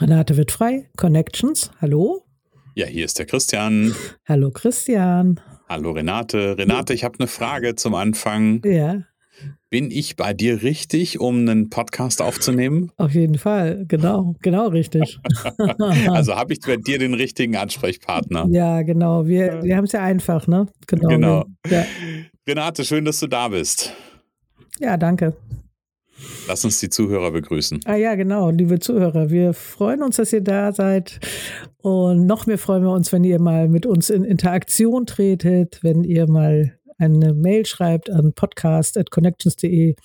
Renate wird frei. Connections. Hallo. Ja, hier ist der Christian. Hallo Christian. Hallo Renate. Renate, ich habe eine Frage zum Anfang. Ja. Bin ich bei dir richtig, um einen Podcast aufzunehmen? Auf jeden Fall, genau, genau richtig. also habe ich bei dir den richtigen Ansprechpartner. Ja, genau. Wir, wir haben es ja einfach, ne? Genau. genau. Ja. Renate, schön, dass du da bist. Ja, danke. Lass uns die Zuhörer begrüßen. Ah ja, genau, liebe Zuhörer. Wir freuen uns, dass ihr da seid. Und noch mehr freuen wir uns, wenn ihr mal mit uns in Interaktion tretet, wenn ihr mal eine Mail schreibt an podcast.connections.de,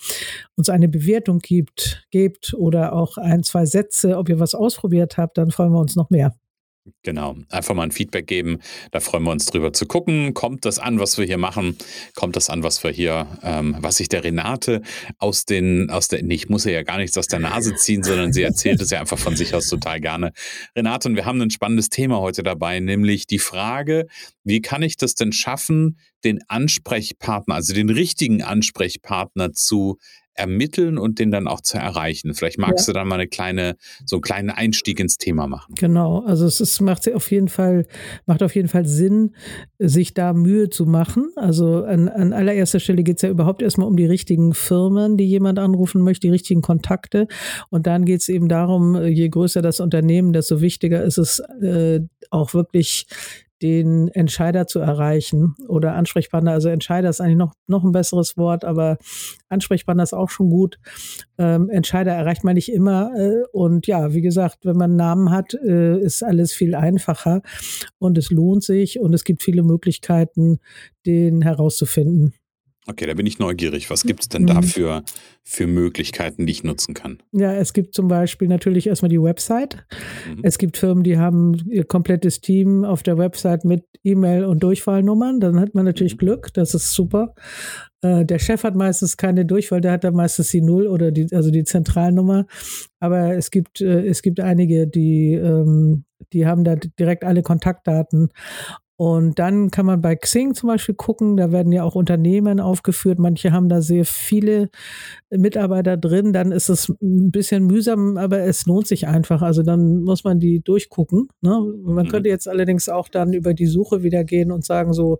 uns eine Bewertung gibt, gebt oder auch ein, zwei Sätze, ob ihr was ausprobiert habt, dann freuen wir uns noch mehr. Genau, einfach mal ein Feedback geben. Da freuen wir uns drüber zu gucken. Kommt das an, was wir hier machen? Kommt das an, was wir hier, ähm, was sich der Renate aus den, aus der, nee, ich muss ja gar nichts aus der Nase ziehen, sondern sie erzählt es ja einfach von sich aus total gerne. Renate, und wir haben ein spannendes Thema heute dabei, nämlich die Frage, wie kann ich das denn schaffen, den Ansprechpartner, also den richtigen Ansprechpartner zu ermitteln und den dann auch zu erreichen. Vielleicht magst ja. du dann mal eine kleine, so einen kleinen Einstieg ins Thema machen. Genau, also es ist, macht auf jeden Fall, macht auf jeden Fall Sinn, sich da Mühe zu machen. Also an, an allererster Stelle geht es ja überhaupt erstmal um die richtigen Firmen, die jemand anrufen möchte, die richtigen Kontakte. Und dann geht es eben darum, je größer das Unternehmen, desto wichtiger ist es äh, auch wirklich den Entscheider zu erreichen oder Ansprechpartner. Also Entscheider ist eigentlich noch, noch ein besseres Wort, aber Ansprechpartner ist auch schon gut. Ähm, Entscheider erreicht man nicht immer. Äh, und ja, wie gesagt, wenn man einen Namen hat, äh, ist alles viel einfacher und es lohnt sich und es gibt viele Möglichkeiten, den herauszufinden. Okay, da bin ich neugierig. Was gibt es denn da mhm. für, für Möglichkeiten, die ich nutzen kann? Ja, es gibt zum Beispiel natürlich erstmal die Website. Mhm. Es gibt Firmen, die haben ihr komplettes Team auf der Website mit E-Mail und Durchfallnummern. Dann hat man natürlich mhm. Glück, das ist super. Äh, der Chef hat meistens keine Durchfall, der hat dann meistens die Null oder die, also die Zentralnummer. Aber es gibt, äh, es gibt einige, die, ähm, die haben da direkt alle Kontaktdaten. Und dann kann man bei Xing zum Beispiel gucken, da werden ja auch Unternehmen aufgeführt. Manche haben da sehr viele Mitarbeiter drin. Dann ist es ein bisschen mühsam, aber es lohnt sich einfach. Also dann muss man die durchgucken. Ne? Man mhm. könnte jetzt allerdings auch dann über die Suche wieder gehen und sagen, so,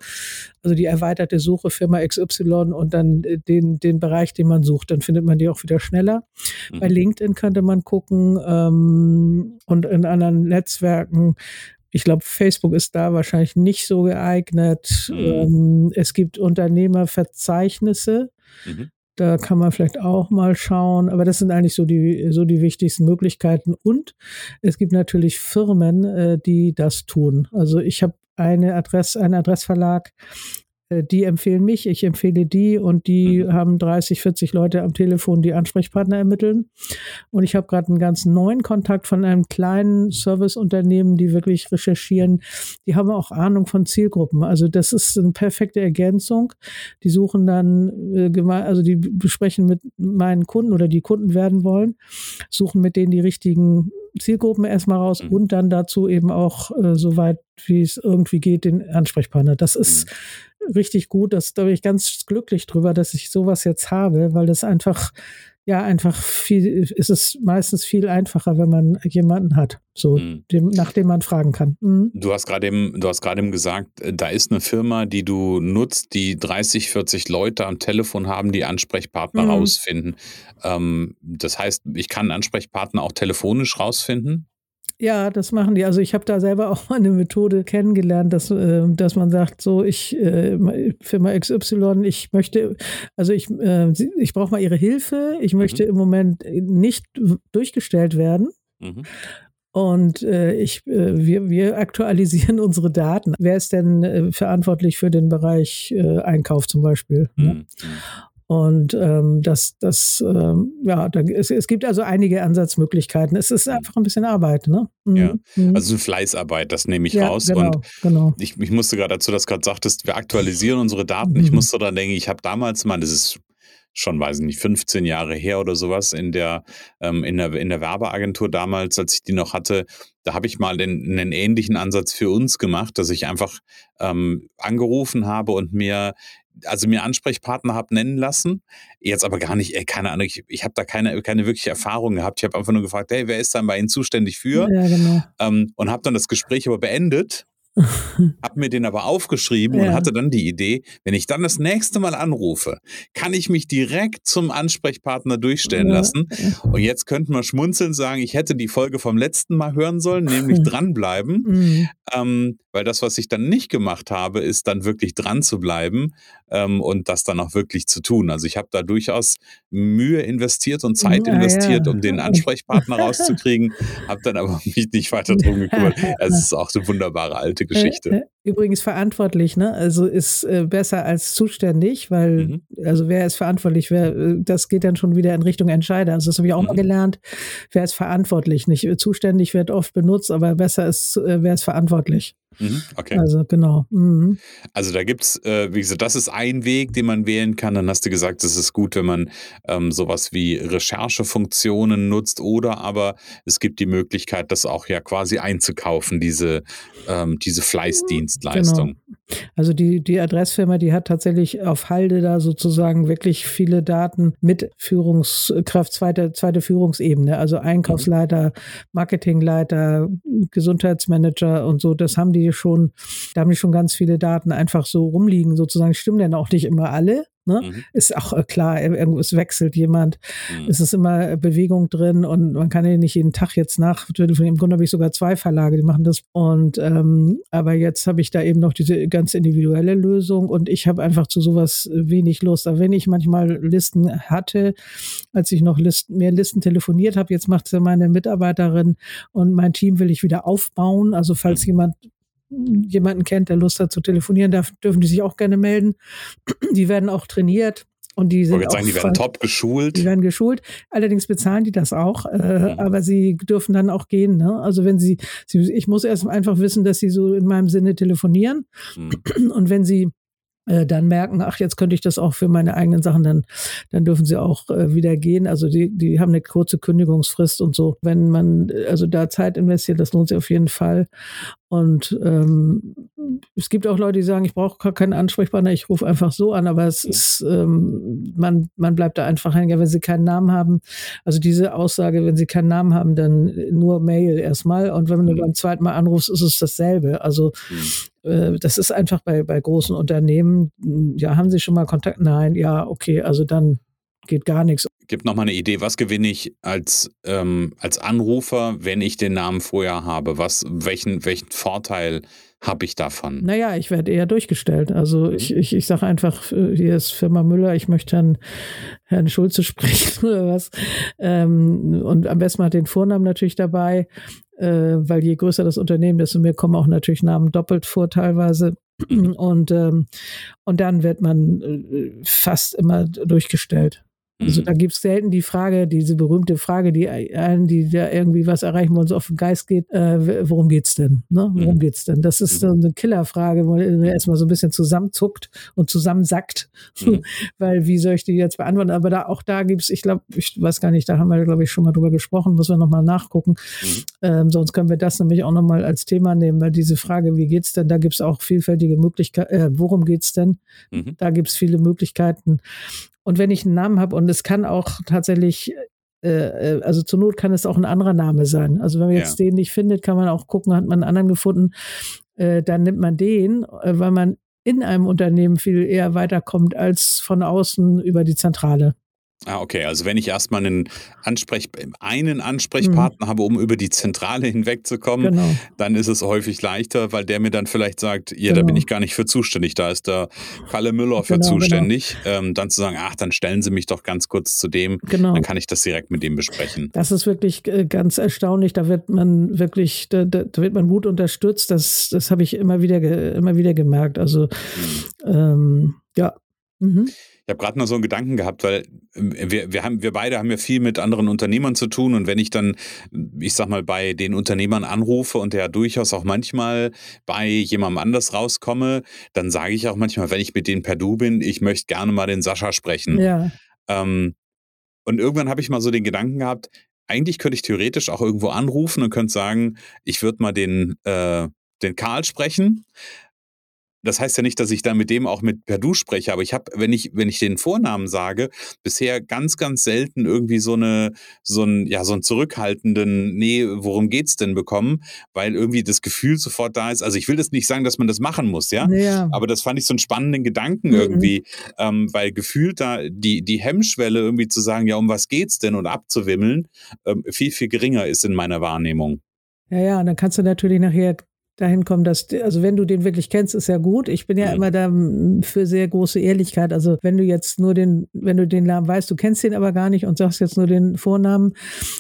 also die erweiterte Suche Firma XY und dann den, den Bereich, den man sucht. Dann findet man die auch wieder schneller. Mhm. Bei LinkedIn könnte man gucken ähm, und in anderen Netzwerken ich glaube, Facebook ist da wahrscheinlich nicht so geeignet. Mhm. Ähm, es gibt Unternehmerverzeichnisse. Mhm. Da kann man vielleicht auch mal schauen. Aber das sind eigentlich so die, so die wichtigsten Möglichkeiten. Und es gibt natürlich Firmen, äh, die das tun. Also ich habe eine Adresse, einen Adressverlag, die empfehlen mich, ich empfehle die und die mhm. haben 30, 40 Leute am Telefon, die Ansprechpartner ermitteln. Und ich habe gerade einen ganz neuen Kontakt von einem kleinen Serviceunternehmen, die wirklich recherchieren. Die haben auch Ahnung von Zielgruppen. Also das ist eine perfekte Ergänzung. Die suchen dann, äh, also die besprechen mit meinen Kunden oder die Kunden werden wollen, suchen mit denen die richtigen Zielgruppen erstmal raus mhm. und dann dazu eben auch, äh, soweit wie es irgendwie geht, den Ansprechpartner. Das ist mhm richtig gut. Das, da bin ich ganz glücklich drüber, dass ich sowas jetzt habe, weil das einfach, ja, einfach viel, ist es meistens viel einfacher, wenn man jemanden hat, so, mhm. dem, nach dem man fragen kann. Mhm. Du hast gerade eben, du hast gerade eben gesagt, äh, da ist eine Firma, die du nutzt, die 30, 40 Leute am Telefon haben, die Ansprechpartner mhm. rausfinden. Ähm, das heißt, ich kann einen Ansprechpartner auch telefonisch rausfinden? Ja, das machen die. Also ich habe da selber auch mal eine Methode kennengelernt, dass, äh, dass man sagt, so ich äh, Firma XY, ich möchte, also ich, äh, ich brauche mal ihre Hilfe, ich möchte mhm. im Moment nicht durchgestellt werden. Mhm. Und äh, ich, äh, wir, wir aktualisieren unsere Daten. Wer ist denn äh, verantwortlich für den Bereich äh, Einkauf zum Beispiel? Ne? Mhm. Und ähm, das, das, ähm, ja, da, es, es gibt also einige Ansatzmöglichkeiten. Es ist einfach ein bisschen Arbeit, ne? Mhm. Ja, mhm. also Fleißarbeit, das nehme ich ja, raus. Genau, und genau. Ich, ich musste gerade dazu, dass du gerade sagtest, wir aktualisieren unsere Daten. Mhm. Ich musste daran denken, ich habe damals mal, das ist schon, weiß ich nicht, 15 Jahre her oder sowas in der, ähm, in der, in der Werbeagentur damals, als ich die noch hatte, da habe ich mal den, einen ähnlichen Ansatz für uns gemacht, dass ich einfach ähm, angerufen habe und mir also mir Ansprechpartner habe nennen lassen, jetzt aber gar nicht, ey, keine Ahnung, ich, ich habe da keine, keine wirkliche Erfahrung gehabt. Ich habe einfach nur gefragt, hey, wer ist dann bei Ihnen zuständig für? Ja, genau. Ähm, und habe dann das Gespräch aber beendet hab mir den aber aufgeschrieben ja. und hatte dann die Idee, wenn ich dann das nächste Mal anrufe, kann ich mich direkt zum Ansprechpartner durchstellen ja. lassen. Und jetzt könnten wir schmunzeln sagen, ich hätte die Folge vom letzten Mal hören sollen, nämlich dranbleiben. Mhm. Ähm, weil das, was ich dann nicht gemacht habe, ist dann wirklich dran zu bleiben ähm, und das dann auch wirklich zu tun. Also ich habe da durchaus Mühe investiert und Zeit ja, investiert, um den Ansprechpartner rauszukriegen, habe dann aber mich nicht weiter drum gekümmert. Es ist auch eine wunderbare alte Geschichte. Äh, äh, übrigens verantwortlich, ne? Also ist äh, besser als zuständig, weil, mhm. also wer ist verantwortlich? Wer, äh, das geht dann schon wieder in Richtung Entscheider. Also das habe ich auch mhm. mal gelernt. Wer ist verantwortlich? Nicht zuständig wird oft benutzt, aber besser ist, äh, wer ist verantwortlich. Mhm, okay. Also genau. Mhm. Also da gibt es, äh, wie gesagt, das ist ein Weg, den man wählen kann. Dann hast du gesagt, es ist gut, wenn man ähm, sowas wie Recherchefunktionen nutzt oder aber es gibt die Möglichkeit, das auch ja quasi einzukaufen, diese, ähm, diese Fleißdienstleistung. Genau. Also die, die Adressfirma, die hat tatsächlich auf Halde da sozusagen wirklich viele Daten mit Führungskraft, zweite, zweite Führungsebene, also Einkaufsleiter, Marketingleiter, Gesundheitsmanager und so, das haben die schon, da haben die schon ganz viele Daten einfach so rumliegen, sozusagen, stimmen denn auch nicht immer alle, Ne? Mhm. Ist auch äh, klar, es wechselt jemand, mhm. es ist immer Bewegung drin und man kann ja nicht jeden Tag jetzt nach. Im Grunde habe ich sogar zwei Verlage, die machen das. Und ähm, aber jetzt habe ich da eben noch diese ganz individuelle Lösung und ich habe einfach zu sowas wenig Lust. Aber wenn ich manchmal Listen hatte, als ich noch Listen, mehr Listen telefoniert habe, jetzt macht es meine Mitarbeiterin und mein Team will ich wieder aufbauen. Also falls mhm. jemand jemanden kennt, der Lust hat zu telefonieren, darf, dürfen die sich auch gerne melden. Die werden auch trainiert. Und die sind auch sagen, die werden top geschult. Die werden geschult. Allerdings bezahlen die das auch, äh, mhm. aber sie dürfen dann auch gehen. Ne? Also wenn sie, sie, ich muss erst einfach wissen, dass sie so in meinem Sinne telefonieren. Mhm. Und wenn sie äh, dann merken, ach, jetzt könnte ich das auch für meine eigenen Sachen, dann, dann dürfen sie auch äh, wieder gehen. Also die, die haben eine kurze Kündigungsfrist und so. Wenn man also da Zeit investiert, das lohnt sich auf jeden Fall. Und ähm, es gibt auch Leute, die sagen, ich brauche gar keinen Ansprechpartner, ich rufe einfach so an, aber es ist, ähm, man, man bleibt da einfach hängen, wenn sie keinen Namen haben. Also diese Aussage, wenn sie keinen Namen haben, dann nur Mail erstmal. Und wenn du mhm. beim zweiten Mal anrufst, ist es dasselbe. Also mhm. äh, das ist einfach bei, bei großen Unternehmen, ja, haben sie schon mal Kontakt? Nein, ja, okay, also dann geht gar nichts. Gib noch mal eine Idee, was gewinne ich als, ähm, als Anrufer, wenn ich den Namen vorher habe? Was, welchen, welchen Vorteil habe ich davon? Naja, ich werde eher durchgestellt. Also mhm. ich, ich, ich sage einfach, äh, hier ist Firma Müller, ich möchte Herrn, Herrn Schulze sprechen oder was. Ähm, und am besten mal den Vornamen natürlich dabei, äh, weil je größer das Unternehmen, desto mehr kommen auch natürlich Namen doppelt vor teilweise. Und, ähm, und dann wird man äh, fast immer durchgestellt. Also mhm. da gibt es selten die Frage, diese berühmte Frage, die allen, die da irgendwie was erreichen wollen, so auf den Geist geht, äh, worum geht's denn? Ne? Worum mhm. geht's denn? Das ist so mhm. eine Killerfrage, wo man erstmal so ein bisschen zusammenzuckt und zusammensackt. Mhm. Weil wie soll ich die jetzt beantworten? Aber da auch da gibt's, ich glaube, ich weiß gar nicht, da haben wir, glaube ich, schon mal drüber gesprochen, muss wir nochmal nachgucken. Mhm. Ähm, sonst können wir das nämlich auch nochmal als Thema nehmen, weil diese Frage, wie geht's denn, da gibt's auch vielfältige Möglichkeiten, äh, worum geht's denn? Mhm. Da gibt's viele Möglichkeiten. Und wenn ich einen Namen habe und es kann auch tatsächlich äh, äh, also zur Not kann es auch ein anderer Name sein. Also wenn man jetzt ja. den nicht findet, kann man auch gucken, hat man einen anderen gefunden, äh, dann nimmt man den, äh, weil man in einem Unternehmen viel eher weiterkommt als von außen über die Zentrale. Ah, okay. Also wenn ich erstmal einen, Ansprech einen Ansprechpartner mhm. habe, um über die Zentrale hinwegzukommen, genau. dann ist es häufig leichter, weil der mir dann vielleicht sagt, ja, genau. da bin genau. ich gar nicht für zuständig, da ist der Kalle Müller für genau, genau. zuständig. Ähm, dann zu sagen, ach, dann stellen Sie mich doch ganz kurz zu dem, genau. dann kann ich das direkt mit dem besprechen. Das ist wirklich äh, ganz erstaunlich. Da wird man wirklich, da, da wird man gut unterstützt. Das, das habe ich immer wieder, immer wieder gemerkt. Also mhm. ähm, ja. Mhm. Ich habe gerade noch so einen Gedanken gehabt, weil wir, wir, haben, wir beide haben ja viel mit anderen Unternehmern zu tun und wenn ich dann, ich sag mal, bei den Unternehmern anrufe und der durchaus auch manchmal bei jemandem anders rauskomme, dann sage ich auch manchmal, wenn ich mit denen per Du bin, ich möchte gerne mal den Sascha sprechen. Ja. Ähm, und irgendwann habe ich mal so den Gedanken gehabt, eigentlich könnte ich theoretisch auch irgendwo anrufen und könnte sagen, ich würde mal den, äh, den Karl sprechen das heißt ja nicht, dass ich dann mit dem auch mit per Du spreche, aber ich habe, wenn ich, wenn ich den Vornamen sage, bisher ganz, ganz selten irgendwie so eine, so ein, ja, so einen zurückhaltenden, nee, worum geht's denn bekommen, weil irgendwie das Gefühl sofort da ist. Also ich will das nicht sagen, dass man das machen muss, ja, ja. aber das fand ich so einen spannenden Gedanken mhm. irgendwie, ähm, weil gefühlt da die, die Hemmschwelle irgendwie zu sagen, ja, um was geht's denn und abzuwimmeln, ähm, viel, viel geringer ist in meiner Wahrnehmung. Ja, ja, und dann kannst du natürlich nachher dahin kommen, dass, also wenn du den wirklich kennst, ist ja gut. Ich bin ja mhm. immer da für sehr große Ehrlichkeit. Also wenn du jetzt nur den, wenn du den Namen weißt, du kennst den aber gar nicht und sagst jetzt nur den Vornamen,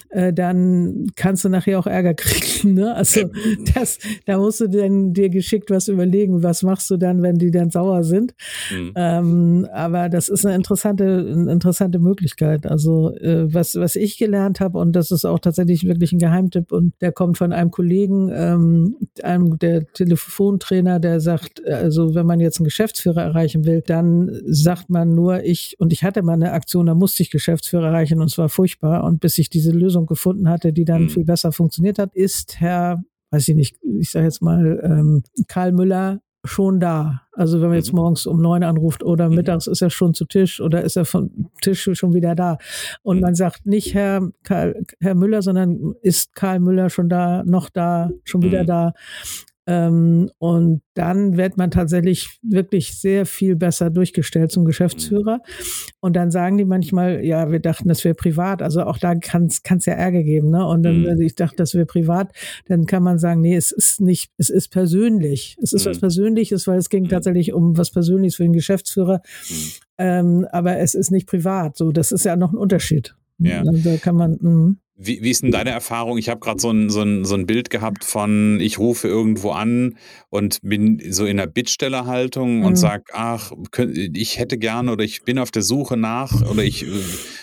äh, dann kannst du nachher auch Ärger kriegen. Ne? Also das, da musst du dann dir geschickt was überlegen, was machst du dann, wenn die dann sauer sind. Mhm. Ähm, aber das ist eine interessante, eine interessante Möglichkeit. Also äh, was, was ich gelernt habe, und das ist auch tatsächlich wirklich ein Geheimtipp, und der kommt von einem Kollegen, ähm, einem der Telefontrainer, der sagt, also wenn man jetzt einen Geschäftsführer erreichen will, dann sagt man nur ich, und ich hatte mal eine Aktion, da musste ich Geschäftsführer erreichen und es war furchtbar. Und bis ich diese Lösung gefunden hatte, die dann mhm. viel besser funktioniert hat, ist Herr weiß ich nicht, ich sage jetzt mal, ähm, Karl Müller schon da. Also wenn man jetzt mhm. morgens um neun anruft oder mhm. mittags ist er schon zu Tisch oder ist er vom Tisch schon wieder da. Und mhm. man sagt nicht Herr, Karl, Herr Müller, sondern ist Karl Müller schon da, noch da, schon wieder da. Ähm, und dann wird man tatsächlich wirklich sehr viel besser durchgestellt zum Geschäftsführer. Und dann sagen die manchmal, ja, wir dachten, das wäre privat. Also auch da kann es ja Ärger geben. Ne? Und dann, mhm. ich dachte, das wäre privat, dann kann man sagen, nee, es ist nicht, es ist persönlich. Es ist mhm. was Persönliches, weil es ging mhm. tatsächlich um was Persönliches für den Geschäftsführer. Mhm. Ähm, aber es ist nicht privat. So, das ist ja noch ein Unterschied. Ja. Da kann man. Mh. Wie, wie ist denn deine Erfahrung? Ich habe gerade so ein, so, ein, so ein Bild gehabt von, ich rufe irgendwo an und bin so in der Bittstellerhaltung mhm. und sage, ach, ich hätte gerne oder ich bin auf der Suche nach oder ich äh,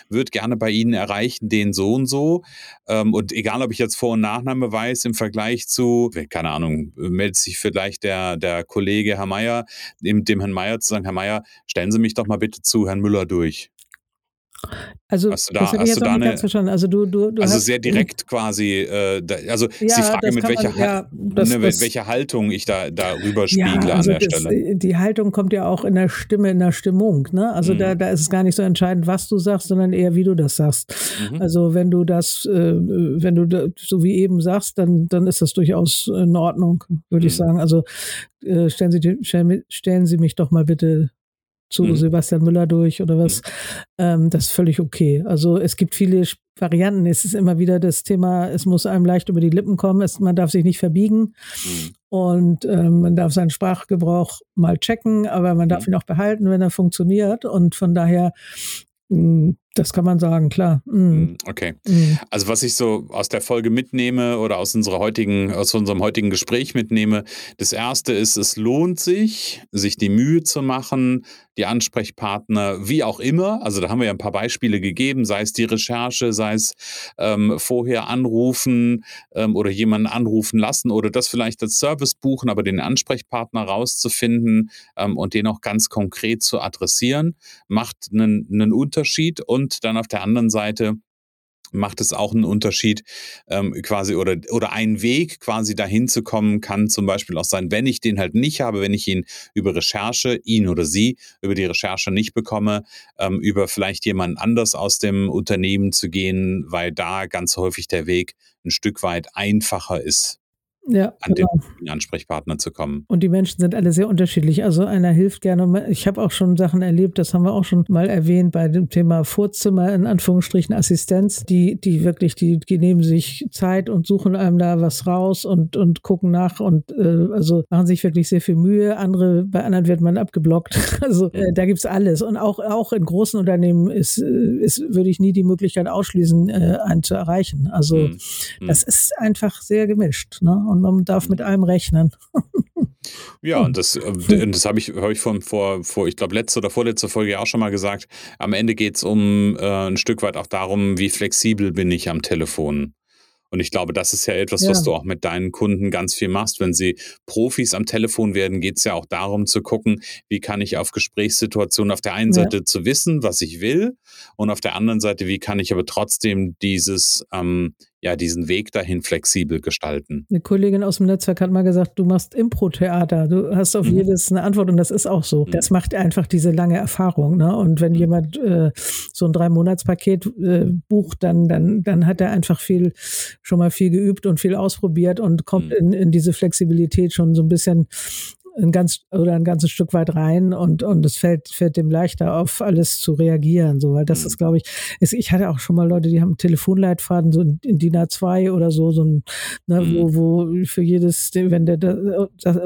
würde gerne bei Ihnen erreichen, den so und so. Ähm, und egal, ob ich jetzt Vor- und Nachname weiß, im Vergleich zu, keine Ahnung, meldet sich vielleicht der, der Kollege Herr Meier, dem, dem Herrn Meier zu sagen, Herr Meier, stellen Sie mich doch mal bitte zu Herrn Müller durch. Also, hast du da, das habe ich jetzt auch nicht ganz verstanden. Also, du, du, du also sehr direkt quasi, äh, da, also ja, ist die Frage, mit welcher, man, ja, das, ne, das, welche Haltung ich da darüber spiegle ja, also an der das, Stelle. Die Haltung kommt ja auch in der Stimme, in der Stimmung. Ne? Also mhm. da, da ist es gar nicht so entscheidend, was du sagst, sondern eher, wie du das sagst. Mhm. Also wenn du das, äh, wenn du das, so wie eben sagst, dann, dann ist das durchaus in Ordnung, würde mhm. ich sagen. Also äh, stellen, Sie, stellen Sie mich doch mal bitte zu mhm. Sebastian Müller durch oder was. Mhm. Ähm, das ist völlig okay. Also es gibt viele Varianten. Es ist immer wieder das Thema, es muss einem leicht über die Lippen kommen. Es, man darf sich nicht verbiegen mhm. und ähm, man darf seinen Sprachgebrauch mal checken, aber man darf mhm. ihn auch behalten, wenn er funktioniert. Und von daher hm, das kann man sagen, klar. Mhm. Okay. Mhm. Also was ich so aus der Folge mitnehme oder aus unserer heutigen, aus unserem heutigen Gespräch mitnehme, das erste ist, es lohnt sich, sich die Mühe zu machen, die Ansprechpartner, wie auch immer, also da haben wir ja ein paar Beispiele gegeben, sei es die Recherche, sei es ähm, vorher anrufen ähm, oder jemanden anrufen lassen oder das vielleicht als Service buchen, aber den Ansprechpartner rauszufinden ähm, und den auch ganz konkret zu adressieren, macht einen, einen Unterschied und und dann auf der anderen Seite macht es auch einen Unterschied ähm, quasi oder, oder ein Weg quasi dahin zu kommen kann zum Beispiel auch sein, wenn ich den halt nicht habe, wenn ich ihn über Recherche, ihn oder sie über die Recherche nicht bekomme, ähm, über vielleicht jemand anders aus dem Unternehmen zu gehen, weil da ganz häufig der Weg ein Stück weit einfacher ist. Ja, an genau. den Ansprechpartner zu kommen. Und die Menschen sind alle sehr unterschiedlich. Also einer hilft gerne. Ich habe auch schon Sachen erlebt, das haben wir auch schon mal erwähnt bei dem Thema Vorzimmer, in Anführungsstrichen Assistenz, die, die wirklich, die, die nehmen sich Zeit und suchen einem da was raus und, und gucken nach und äh, also machen sich wirklich sehr viel Mühe. Andere, bei anderen wird man abgeblockt. Also äh, da gibt's alles. Und auch, auch in großen Unternehmen ist, äh, ist, würde ich nie die Möglichkeit ausschließen, äh, einen zu erreichen. Also mhm. das ist einfach sehr gemischt. Ne? Und man darf mit allem rechnen. Ja, und das, äh, das habe ich, hab ich von, vor, vor, ich glaube, letzte oder vorletzte Folge auch schon mal gesagt. Am Ende geht es um äh, ein Stück weit auch darum, wie flexibel bin ich am Telefon. Und ich glaube, das ist ja etwas, ja. was du auch mit deinen Kunden ganz viel machst. Wenn sie Profis am Telefon werden, geht es ja auch darum zu gucken, wie kann ich auf Gesprächssituationen auf der einen ja. Seite zu wissen, was ich will, und auf der anderen Seite, wie kann ich aber trotzdem dieses ähm, ja diesen Weg dahin flexibel gestalten. Eine Kollegin aus dem Netzwerk hat mal gesagt, du machst Impro-Theater, du hast auf mhm. jedes eine Antwort und das ist auch so. Mhm. Das macht einfach diese lange Erfahrung. Ne? Und wenn mhm. jemand äh, so ein Drei-Monats-Paket äh, bucht, dann, dann, dann hat er einfach viel, schon mal viel geübt und viel ausprobiert und kommt mhm. in, in diese Flexibilität schon so ein bisschen ein ganz oder ein ganzes Stück weit rein und und es fällt fällt dem leichter auf alles zu reagieren so weil das mhm. ist glaube ich ist, ich hatte auch schon mal Leute die haben Telefonleitfaden so in, in DIN A2 oder so so ein ne, mhm. wo wo für jedes wenn der da,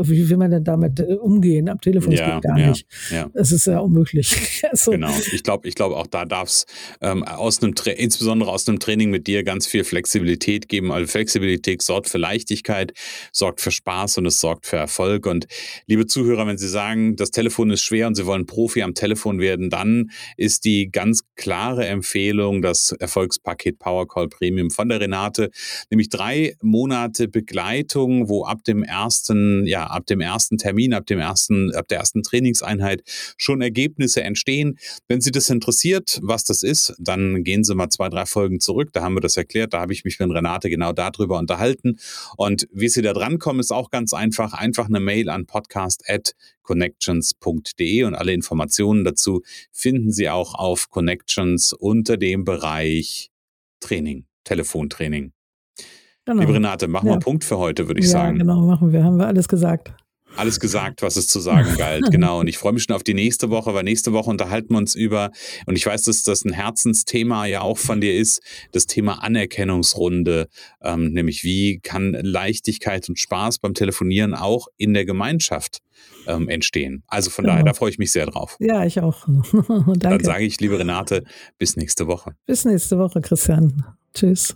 wie will man denn damit äh, umgehen am Telefon ja, geht gar ja, nicht ja. es ist ja unmöglich also, genau ich glaube ich glaube auch da darf es ähm, aus einem insbesondere aus einem Training mit dir ganz viel Flexibilität geben also Flexibilität sorgt für Leichtigkeit sorgt für Spaß und es sorgt für Erfolg und Liebe Zuhörer, wenn Sie sagen, das Telefon ist schwer und Sie wollen Profi am Telefon werden, dann ist die ganz klare Empfehlung das Erfolgspaket Powercall Premium von der Renate, nämlich drei Monate Begleitung, wo ab dem ersten, ja, ab dem ersten Termin, ab dem ersten, ab der ersten Trainingseinheit schon Ergebnisse entstehen. Wenn Sie das interessiert, was das ist, dann gehen Sie mal zwei, drei Folgen zurück. Da haben wir das erklärt. Da habe ich mich mit Renate genau darüber unterhalten. Und wie Sie da drankommen, ist auch ganz einfach. Einfach eine Mail an podcast podcast at connections.de und alle Informationen dazu finden Sie auch auf Connections unter dem Bereich Training, Telefontraining. Genau. Liebe Renate, machen wir einen Punkt für heute, würde ich ja, sagen. Genau, machen wir. Haben wir alles gesagt alles gesagt, was es zu sagen galt. Genau. Und ich freue mich schon auf die nächste Woche, weil nächste Woche unterhalten wir uns über, und ich weiß, dass das ein Herzensthema ja auch von dir ist, das Thema Anerkennungsrunde. Ähm, nämlich wie kann Leichtigkeit und Spaß beim Telefonieren auch in der Gemeinschaft ähm, entstehen. Also von genau. daher, da freue ich mich sehr drauf. Ja, ich auch. Danke. Dann sage ich, liebe Renate, bis nächste Woche. Bis nächste Woche, Christian. Tschüss.